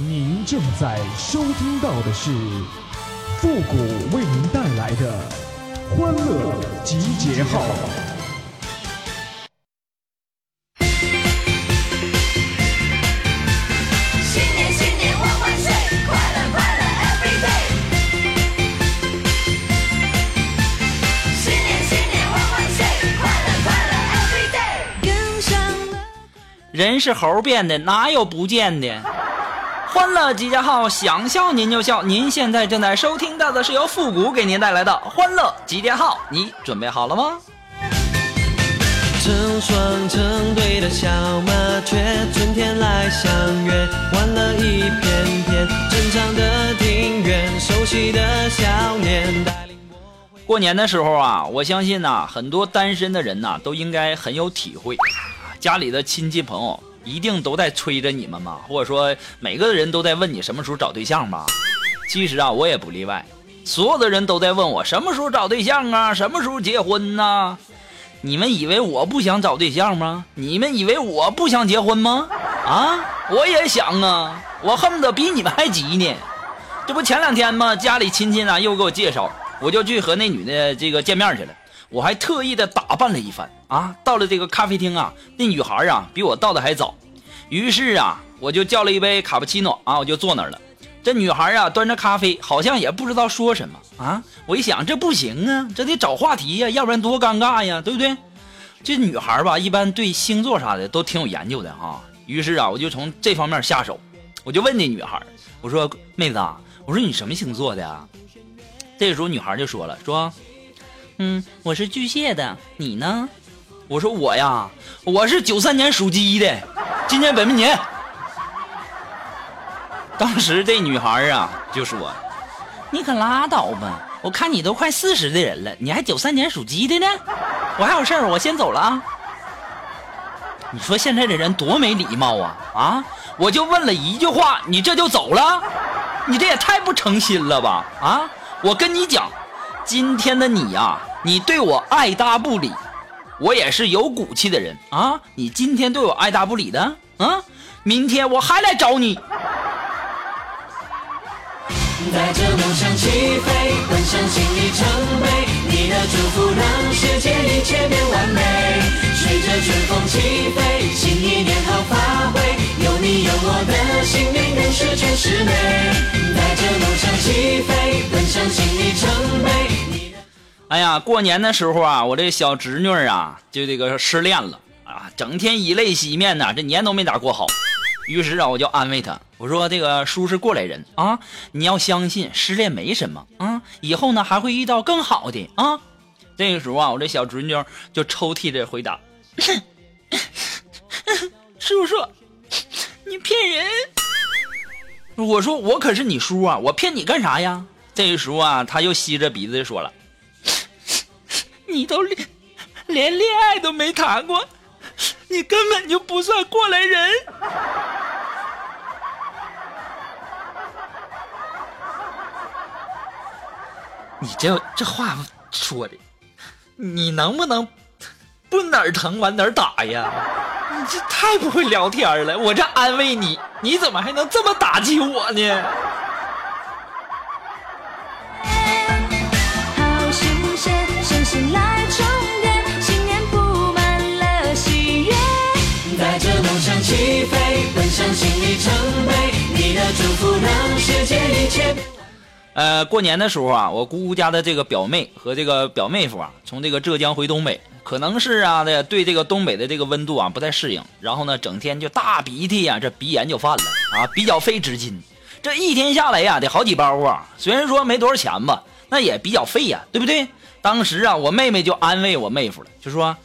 您正在收听到的是复古为您带来的欢乐集结号。新年新年万万岁，快乐快乐 every day。新年新年万万岁，快乐快乐 every day。跟上了。人是猴变的，哪有不见的？欢乐集结号，想笑您就笑。您现在正在收听到的是由复古给您带来的欢乐集结号，你准备好了吗？成双成对的小麻雀，春天来相约，欢乐一片片，的庭院，熟悉的笑脸带领我。过年的时候啊，我相信呐、很多单身的人呐、都应该很有体会。家里的亲戚朋友一定都在催着你们嘛，或者说每个人都在问你什么时候找对象吧。其实啊，我也不例外，所有的人都在问我什么时候找对象啊，什么时候结婚呐、你们以为我不想找对象吗？你们以为我不想结婚吗？啊，我也想啊，我恨不得比你们还急呢。这不前两天吗？家里亲戚啊又给我介绍，我就去和那女的这个见面去了。我还特意的打扮了一番啊，到了这个咖啡厅啊，那女孩啊比我到的还早。于是啊，我就叫了一杯卡布奇诺啊，我就坐那儿了。这女孩啊端着咖啡，好像也不知道说什么啊。我一想，这不行啊，这得找话题呀、要不然多尴尬呀，对不对？这女孩吧，一般对星座啥的都挺有研究的哈。于是啊，我就从这方面下手，我就问那女孩，我说：“妹子啊，我说你什么星座的呀？”这时候女孩就说了，说：“嗯，我是巨蟹的，你呢？”我说：“我呀，我是九三年属鸡的，今年本命年。”当时这女孩啊就说：“你可拉倒吧，我看你都快四十的人了，你还九三年属鸡的呢？我还有事儿，我先走了啊。”你说现在的人多没礼貌啊啊！我就问了一句话，你这就走了，你这也太不诚心了吧啊！我跟你讲，今天的你呀、你对我爱答不理，我也是有骨气的人啊！你今天对我爱答不理的啊，明天我还来找你。带着梦想起飞，奔向心里程碑。你的祝福让世界一切变完美。随着春风起飞，新一年好发挥。有你有我的心灵，更是全是美。带着梦想起飞，奔向心里程碑。哎呀，过年的时候啊，我这小侄女啊，就这个失恋了啊，整天以泪洗面呐，这年都没咋过好。于是啊，我就安慰她，我说这个叔是过来人啊，你要相信失恋没什么啊，以后呢还会遇到更好的啊。这个时候啊，我这小侄女就抽泣着回答：“ 叔叔，你骗人！”我说：“我可是你叔啊，我骗你干啥呀？”这个时候啊，他又吸着鼻子说了。你都连连恋爱都没谈过，你根本就不算过来人。你这这话说的，你能不能不哪儿疼往哪儿打呀？你这太不会聊天了。我这安慰你，你怎么还能这么打击我呢？飞，奔向心里程碑。你的祝福让世界一切。呃，过年的时候啊，我姑姑家的这个表妹和这个表妹夫啊，从这个浙江回东北，可能是啊，这对这个东北的这个温度啊不太适应，然后呢，整天就大鼻涕呀、这鼻炎就犯了啊，比较费纸巾，这一天下来呀、得好几包啊。虽然说没多少钱吧，那也比较费呀、对不对？当时啊，我妹妹就安慰我妹夫了，就说：“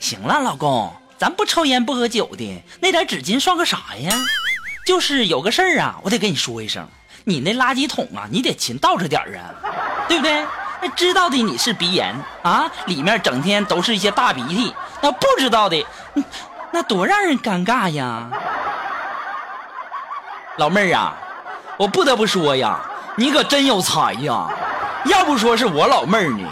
行了，老公，咱不抽烟不喝酒的，那点纸巾算个啥呀？就是有个事儿啊，我得跟你说一声。”你那垃圾桶啊，你得勤倒着点儿啊，对不对？那知道的你是鼻炎啊，里面整天都是一些大鼻涕，那不知道的，那多让人尴尬呀！老妹儿啊，我不得不说呀，你可真有才呀，要不说是我老妹儿呢。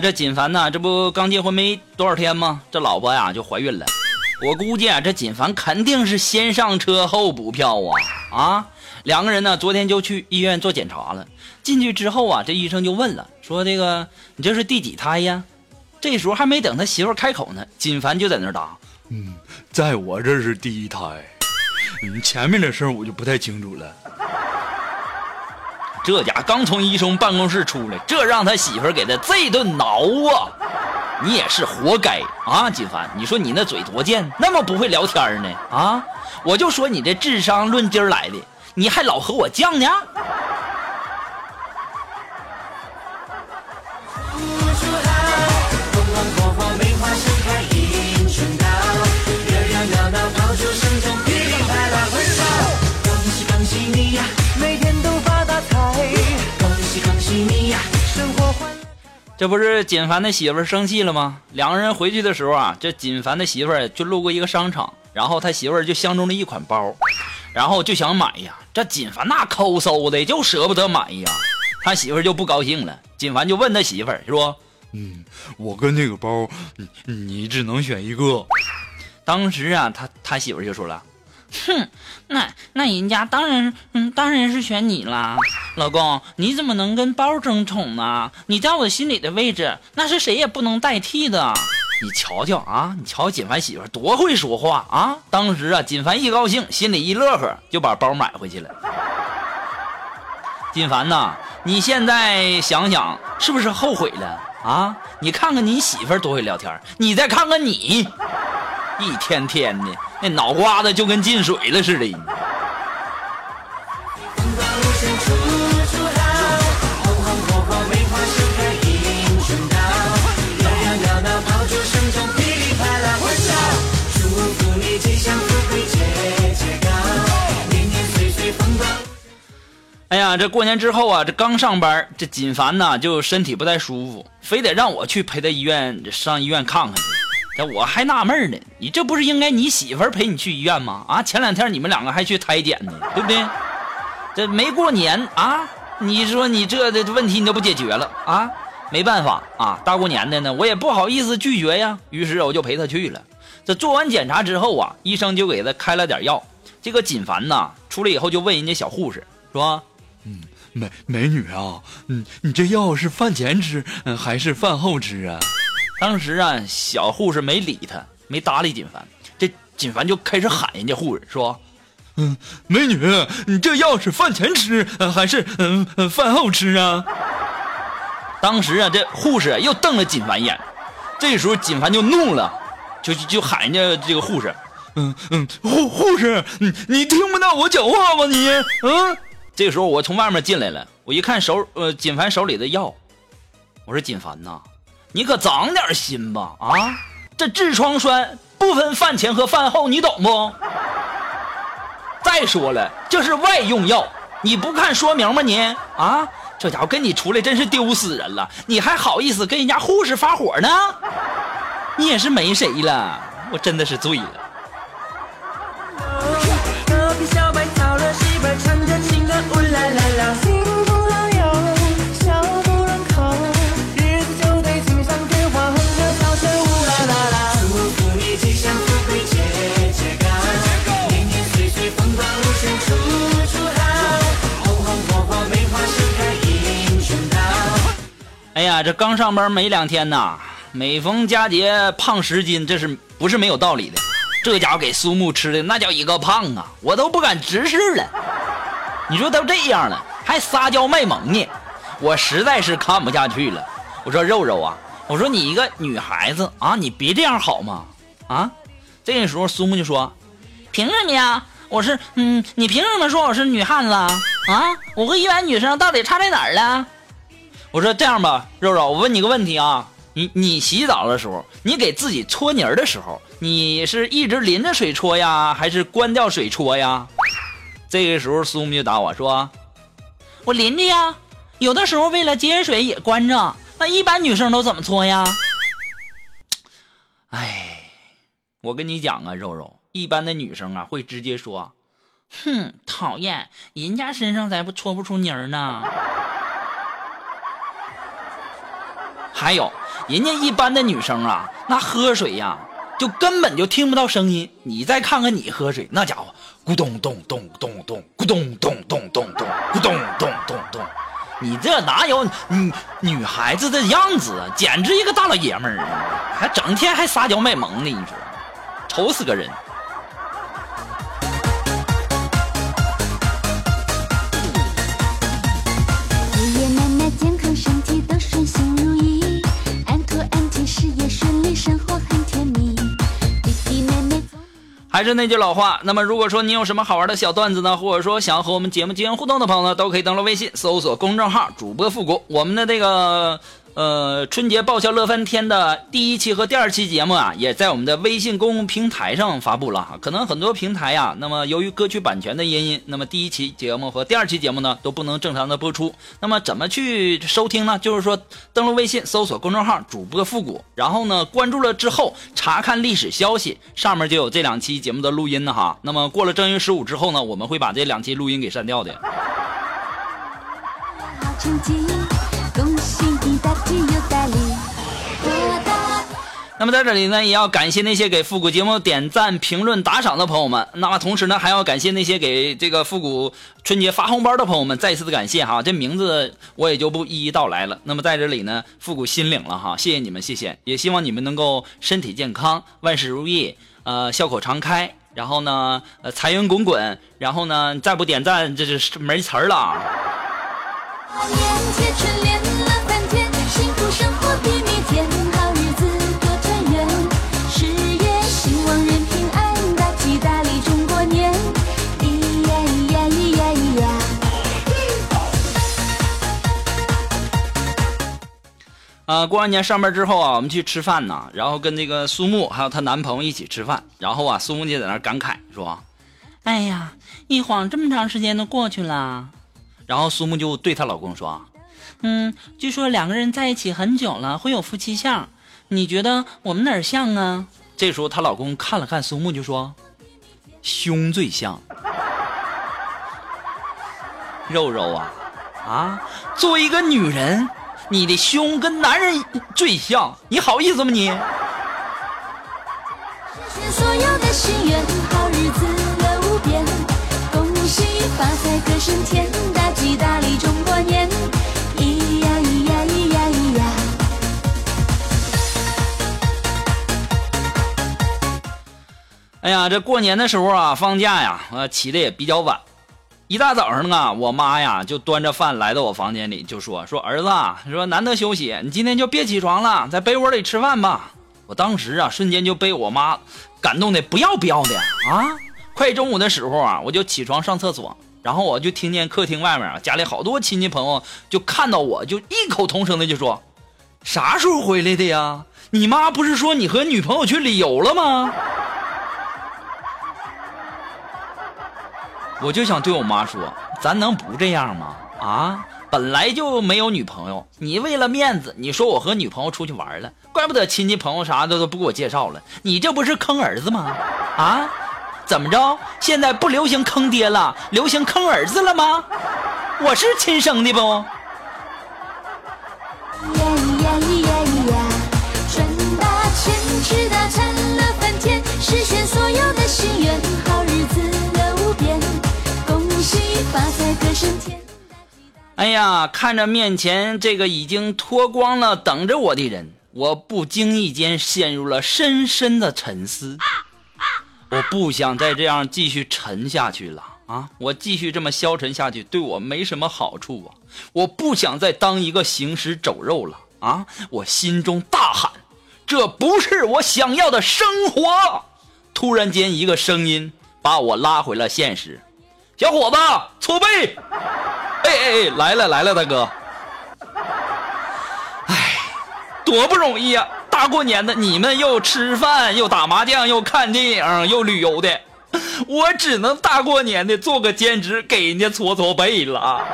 这锦凡呐，这不刚结婚没多少天吗？这老婆呀就怀孕了。我估计啊，这锦凡肯定是先上车后补票啊啊！两个人呢，昨天就去医院做检查了。进去之后啊，这医生就问了，说这个你这是第几胎呀？这时候还没等他媳妇开口呢，锦凡就在那答，嗯，在我这是第一胎，嗯，前面的事儿我就不太清楚了。这家刚从医生办公室出来，这让他媳妇给他这顿挠啊！你也是活该啊，金凡！你说你那嘴多贱，那么不会聊天呢啊！我就说你这智商论斤儿来的，你还老和我犟呢？这不是锦凡的媳妇儿生气了吗？两个人回去的时候啊，这锦凡的媳妇儿就路过一个商场，然后他媳妇儿就相中了一款包，然后就想买呀。这锦凡那抠搜的就舍不得买呀，他媳妇儿就不高兴了。锦凡就问他媳妇儿说。嗯，我跟这个包，你你只能选一个。当时啊，他他媳妇儿就说了：“哼，那那人家当然，嗯，当然是选你啦，老公，你怎么能跟包争宠呢？你在我心里的位置，那是谁也不能代替的。你瞧瞧啊，你瞧锦凡媳妇多会说话啊！当时啊，锦凡一高兴，心里一乐呵，就把包买回去了。锦凡呐，你现在想想，是不是后悔了？”啊！你看看你媳妇多会聊天，你再看看你，一天天的那脑瓜子就跟进水了似的。哎呀，这过年之后啊，这刚上班，这锦凡呐就身体不太舒服，非得让我去陪他医院上医院看看。我还纳闷呢，你这不是应该你媳妇陪你去医院吗？啊，前两天你们两个还去胎检呢，对不对？这没过年啊，你说你这的问题你都不解决了啊？没办法啊，大过年的呢，我也不好意思拒绝呀。于是我就陪他去了。这做完检查之后啊，医生就给他开了点药。这个锦凡呐，出来以后就问人家小护士说。嗯美美女啊，嗯，你这药是饭前吃，嗯，还是饭后吃啊？当时啊，小护士没理他，没搭理锦凡。这锦凡就开始喊人家护士说：“嗯，美女，你这药是饭前吃，还是嗯饭后吃啊？”当时啊，这护士又瞪了锦凡一眼。这时候锦凡就怒了，就就喊人家这个护士：“嗯嗯，护护士，你你听不到我讲话吗？你嗯。”这个时候我从外面进来了，我一看手呃锦凡手里的药，我说锦凡呐，你可长点心吧啊！这痔疮栓不分饭前和饭后，你懂不？再说了，这是外用药，你不看说明吗？你啊，这家伙跟你出来真是丢死人了，你还好意思跟人家护士发火呢？你也是没谁了，我真的是醉了。呀，这刚上班没两天呐，每逢佳节胖十斤，这是不是没有道理的？这家伙给苏木吃的那叫一个胖啊，我都不敢直视了。你说都这样了，还撒娇卖萌呢，我实在是看不下去了。我说肉肉啊，我说你一个女孩子啊，你别这样好吗？啊，这个时候苏木就说：“凭什么呀？我是嗯，你凭什么说我是女汉子啊？啊，我和一般女生到底差在哪儿了？”我说这样吧，肉肉，我问你个问题啊，你你洗澡的时候，你给自己搓泥儿的时候，你是一直淋着水搓呀，还是关掉水搓呀？这个时候苏木就打我说：“我淋着呀，有的时候为了节水也关着。那一般女生都怎么搓呀？哎，我跟你讲啊，肉肉，一般的女生啊会直接说，哼，讨厌，人家身上才不搓不出泥儿呢。还有，人家一般的女生啊，那喝水呀，就根本就听不到声音。你再看看你喝水，那家伙咕咚咚咚咚咚，咕咚咚咚咚咚，咕咚咚咚咚。你这哪有女女孩子的样子啊？简直一个大老爷们儿啊！还整天还撒娇卖萌的，你说，愁死个人。还是那句老话，那么如果说你有什么好玩的小段子呢，或者说想要和我们节目进行互动的朋友呢，都可以登录微信搜索公众号主播复古。我们的这个呃春节爆笑乐翻天的第一期和第二期节目啊，也在我们的微信公共平台上发布了哈。可能很多平台呀，那么由于歌曲版权的原因，那么第一期节目和第二期节目呢都不能正常的播出。那么怎么去收听呢？就是说登录微信搜索公众号主播复古，然后呢关注了之后查看历史消息，上面就有这两期节目的录音呢哈。那么过了正月十五之后呢，我们会把这两期录音给删掉的。成绩，恭喜你大吉又大利，那么在这里呢，也要感谢那些给复古节目点赞、评论、打赏的朋友们。那么同时呢，还要感谢那些给这个复古春节发红包的朋友们，再一次的感谢哈。这名字我也就不一一道来了。那么在这里呢，复古心领了哈，谢谢你们，谢谢。也希望你们能够身体健康，万事如意，呃，笑口常开。然后呢，呃，财源滚滚。然后呢，再不点赞，这是没词儿了。呃，过完年上班之后啊，我们去吃饭呢，然后跟那个苏木还有她男朋友一起吃饭，然后啊，苏木就在那感慨说，哎呀，一晃这么长时间都过去了。然后苏木就对她老公说，嗯，据说两个人在一起很久了，会有夫妻相。你觉得我们哪儿像啊？这时候她老公看了看苏木就说，胸最像，肉肉啊啊，作为一个女人，你的胸跟男人最像，你好意思吗你？实现所有的心愿，好日子发财歌声天，大吉大利中国年，咿呀咿呀咿呀咿呀。哎呀，这过年的时候啊，放假呀，呃，起的也比较晚。一大早上啊，我妈呀就端着饭来到我房间里，就说：“说儿子啊，说难得休息，你今天就别起床了，在被窝里吃饭吧。”我当时啊，瞬间就被我妈感动的不要不要的啊！快中午的时候啊，我就起床上厕所，然后我就听见客厅外面啊，家里好多亲戚朋友就看到我就异口同声的就说：“啥时候回来的呀？你妈不是说你和女朋友去旅游了吗？” 我就想对我妈说，咱能不这样吗？啊，本来就没有女朋友，你为了面子，你说我和女朋友出去玩了，怪不得亲戚朋友啥的都不给我介绍了，你这不是坑儿子吗？啊，怎么着？现在不流行坑爹了，流行坑儿子了吗？我是亲生的不？哎呀，看着面前这个已经脱光了等着我的人，我不经意间陷入了深深的沉思。我不想再这样继续沉下去了啊！我继续这么消沉下去，对我没什么好处啊！我不想再当一个行尸走肉了啊！我心中大喊：这不是我想要的生活！突然间，一个声音把我拉回了现实。小伙子，搓背！哎哎哎，来了来了，大哥！哎，多不容易呀、大过年的，你们又吃饭，又打麻将，又看电影，又旅游的，我只能大过年的做个兼职，给人家搓搓背了。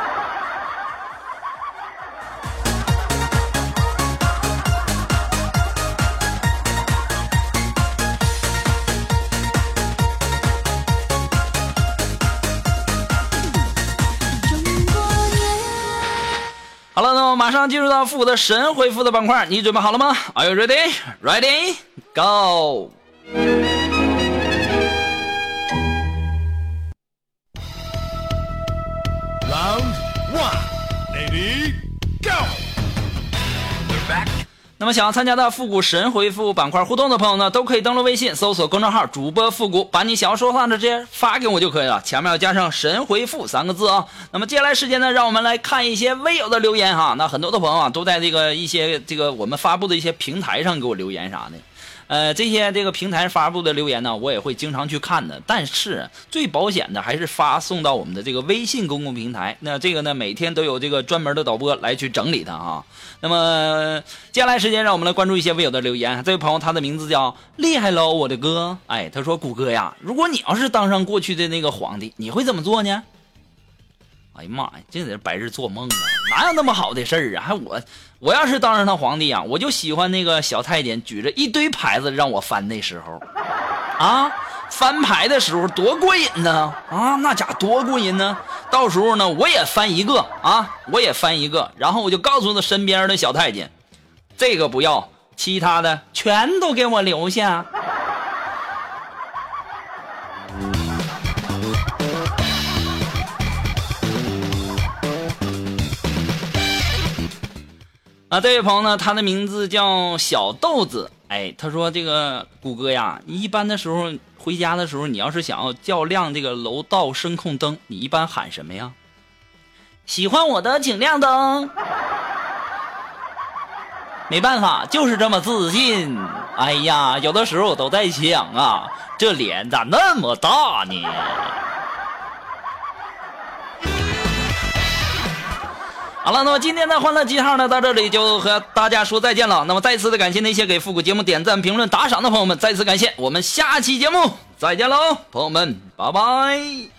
马上进入到负责神回复的板块，你准备好了吗？Are you ready? Ready? Go! Round one, lady, go！那么想要参加到复古神回复板块互动的朋友呢，都可以登录微信搜索公众号“主播复古”，把你想要说话的这些发给我就可以了，前面要加上“神回复”三个字啊。那么接下来时间呢，让我们来看一些微友的留言哈。那很多的朋友啊，都在这个一些这个我们发布的一些平台上给我留言啥的。呃，这些这个平台发布的留言呢，我也会经常去看的。但是最保险的还是发送到我们的这个微信公共平台。那这个呢，每天都有这个专门的导播来去整理它啊。那么接下来时间，让我们来关注一些微友的留言。这位朋友，他的名字叫厉害喽，我的哥。哎，他说：“谷歌呀，如果你要是当上过去的那个皇帝，你会怎么做呢？”哎呀妈呀，这得白日做梦啊！哪有那么好的事儿啊？还我，我要是当上他皇帝呀，我就喜欢那个小太监举着一堆牌子让我翻那时候，啊，翻牌的时候多过瘾呢！啊，那家多过瘾呢！到时候呢，我也翻一个啊，我也翻一个，然后我就告诉他身边的小太监，这个不要，其他的全都给我留下。啊，这位朋友呢，他的名字叫小豆子。哎，他说这个谷歌呀，你一般的时候回家的时候，你要是想要叫亮这个楼道声控灯，你一般喊什么呀？喜欢我的请亮灯。没办法，就是这么自信。哎呀，有的时候我都在想啊，这脸咋那么大呢？好了，那么今天的欢乐记号呢，到这里就和大家说再见了。那么再次的感谢那些给复古节目点赞、评论、打赏的朋友们，再次感谢。我们下期节目再见喽，朋友们，拜拜。